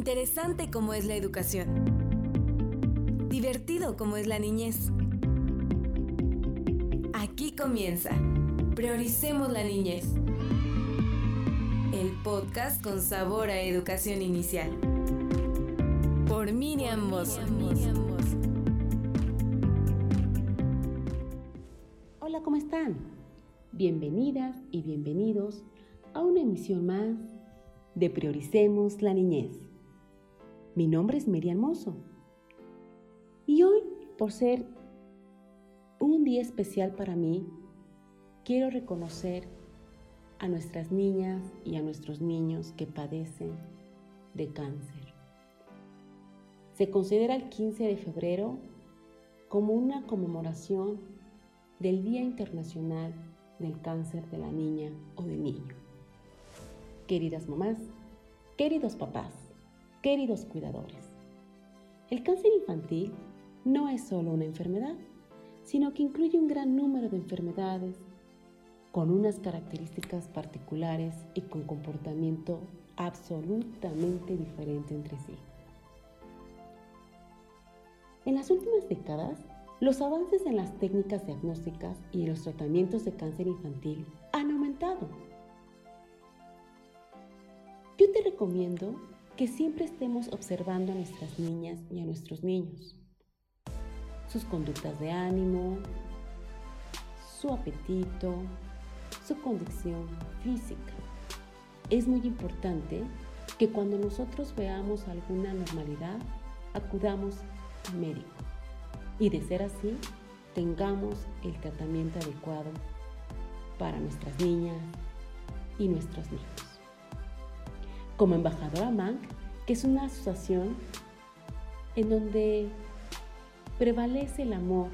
Interesante como es la educación. Divertido como es la niñez. Aquí comienza. Prioricemos la niñez. El podcast con sabor a educación inicial. Por Miriam Mosso. Hola, ¿cómo están? Bienvenidas y bienvenidos a una emisión más de Prioricemos la Niñez. Mi nombre es Miriam Mozo y hoy, por ser un día especial para mí, quiero reconocer a nuestras niñas y a nuestros niños que padecen de cáncer. Se considera el 15 de febrero como una conmemoración del Día Internacional del Cáncer de la Niña o del Niño. Queridas mamás, queridos papás, queridos cuidadores, el cáncer infantil no es solo una enfermedad, sino que incluye un gran número de enfermedades con unas características particulares y con comportamiento absolutamente diferente entre sí. En las últimas décadas, los avances en las técnicas diagnósticas y en los tratamientos de cáncer infantil han aumentado yo te recomiendo que siempre estemos observando a nuestras niñas y a nuestros niños, sus conductas de ánimo, su apetito, su condición física. Es muy importante que cuando nosotros veamos alguna normalidad, acudamos al médico. Y de ser así, tengamos el tratamiento adecuado para nuestras niñas y nuestros niños como embajadora MANC, que es una asociación en donde prevalece el amor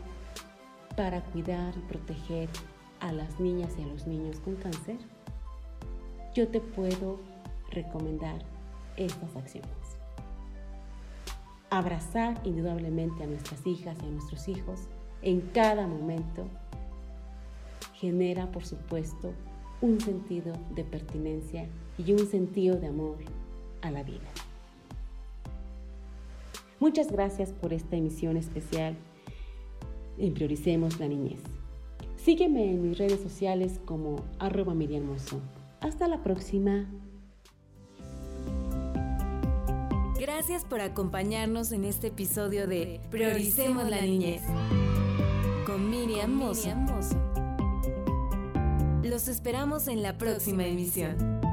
para cuidar y proteger a las niñas y a los niños con cáncer, yo te puedo recomendar estas acciones. Abrazar indudablemente a nuestras hijas y a nuestros hijos en cada momento genera, por supuesto, un sentido de pertinencia y un sentido de amor a la vida. Muchas gracias por esta emisión especial en Prioricemos la Niñez. Sígueme en mis redes sociales como arroba Miriam Hasta la próxima. Gracias por acompañarnos en este episodio de Prioricemos la Niñez con Miriam Mozo. Los esperamos en la próxima emisión.